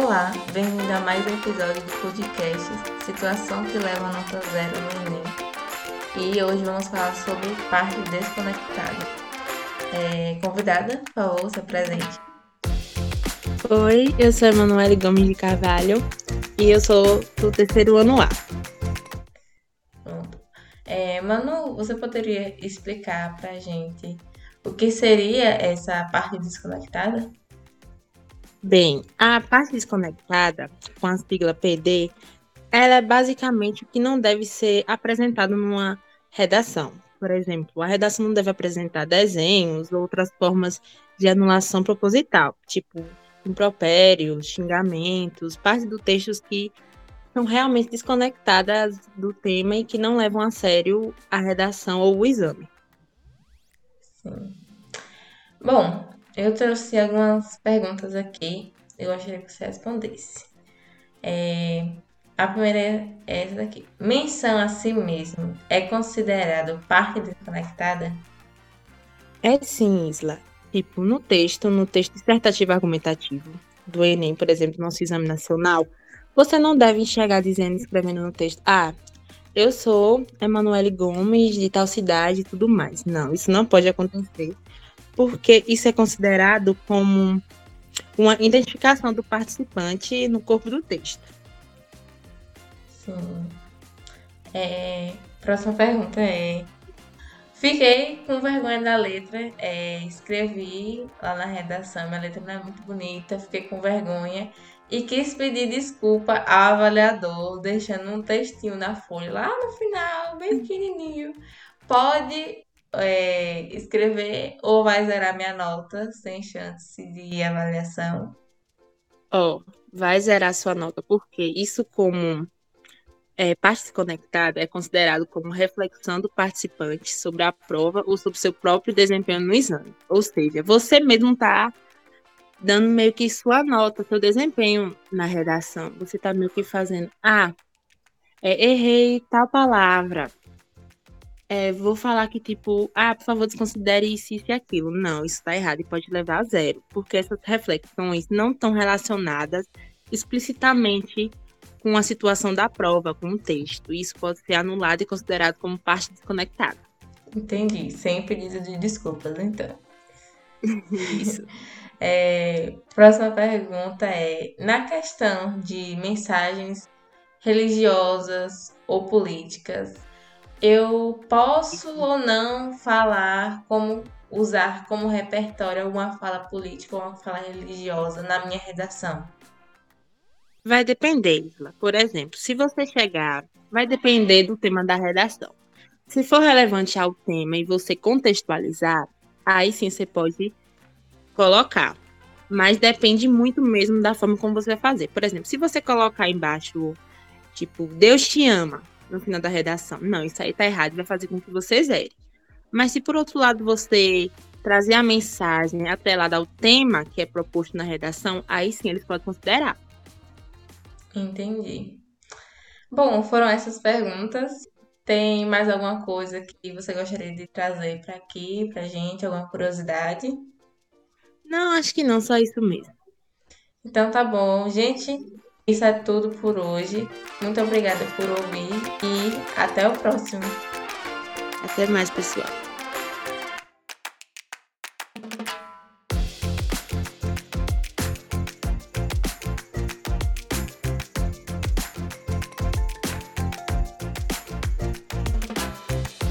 Olá, bem-vindo a mais um episódio do podcast Situação que leva a nota zero no Enem. E hoje vamos falar sobre parte desconectada. É, convidada, por favor, se apresente. Oi, eu sou a Emanuele Gomes de Carvalho e eu sou do terceiro ano A. Pronto. É, Manu, você poderia explicar pra gente o que seria essa parte desconectada? Bem, a parte desconectada, com a sigla PD, ela é basicamente o que não deve ser apresentado numa redação. Por exemplo, a redação não deve apresentar desenhos ou outras formas de anulação proposital, tipo impropérios, xingamentos, partes do texto que são realmente desconectadas do tema e que não levam a sério a redação ou o exame. Sim. Bom, eu trouxe algumas perguntas aqui. Eu gostaria que você respondesse. É, a primeira é essa daqui. Menção a si mesmo é considerado parte desconectada? É sim, Isla. Tipo, no texto, no texto dissertativo argumentativo do Enem, por exemplo, nosso exame nacional, você não deve enxergar dizendo, escrevendo no texto, ah, eu sou Emanuele Gomes, de tal cidade e tudo mais. Não, isso não pode acontecer porque isso é considerado como uma identificação do participante no corpo do texto. Sim. É, próxima pergunta é: Fiquei com vergonha da letra, é, escrevi lá na redação, minha letra não é muito bonita, fiquei com vergonha e quis pedir desculpa ao avaliador, deixando um textinho na folha lá no final, bem pequenininho. Pode é, escrever ou vai zerar minha nota sem chance de avaliação? Oh, vai zerar sua nota, porque isso como é, parte conectada é considerado como reflexão do participante sobre a prova ou sobre seu próprio desempenho no exame. Ou seja, você mesmo está dando meio que sua nota, seu desempenho na redação. Você está meio que fazendo, ah, é, errei tal palavra, é, vou falar que, tipo, ah, por favor, desconsidere isso, isso e aquilo. Não, isso está errado e pode levar a zero, porque essas reflexões não estão relacionadas explicitamente com a situação da prova, com o texto. Isso pode ser anulado e considerado como parte desconectada. Entendi. Sem pedido de desculpas, então. Isso. É, próxima pergunta é: na questão de mensagens religiosas ou políticas, eu posso ou não falar como usar como repertório alguma fala política ou uma fala religiosa na minha redação? Vai depender, Isla. Por exemplo, se você chegar, vai depender do tema da redação. Se for relevante ao tema e você contextualizar, aí sim você pode colocar. Mas depende muito mesmo da forma como você vai fazer. Por exemplo, se você colocar embaixo, tipo, Deus te ama, no final da redação. Não, isso aí tá errado, vai fazer com que você zere. Mas se por outro lado você trazer a mensagem atrelada ao tema que é proposto na redação, aí sim eles podem considerar. Entendi. Bom, foram essas perguntas. Tem mais alguma coisa que você gostaria de trazer para aqui, pra gente, alguma curiosidade? Não, acho que não, só isso mesmo. Então tá bom, gente. Isso é tudo por hoje. Muito obrigada por ouvir e até o próximo. Até mais, pessoal.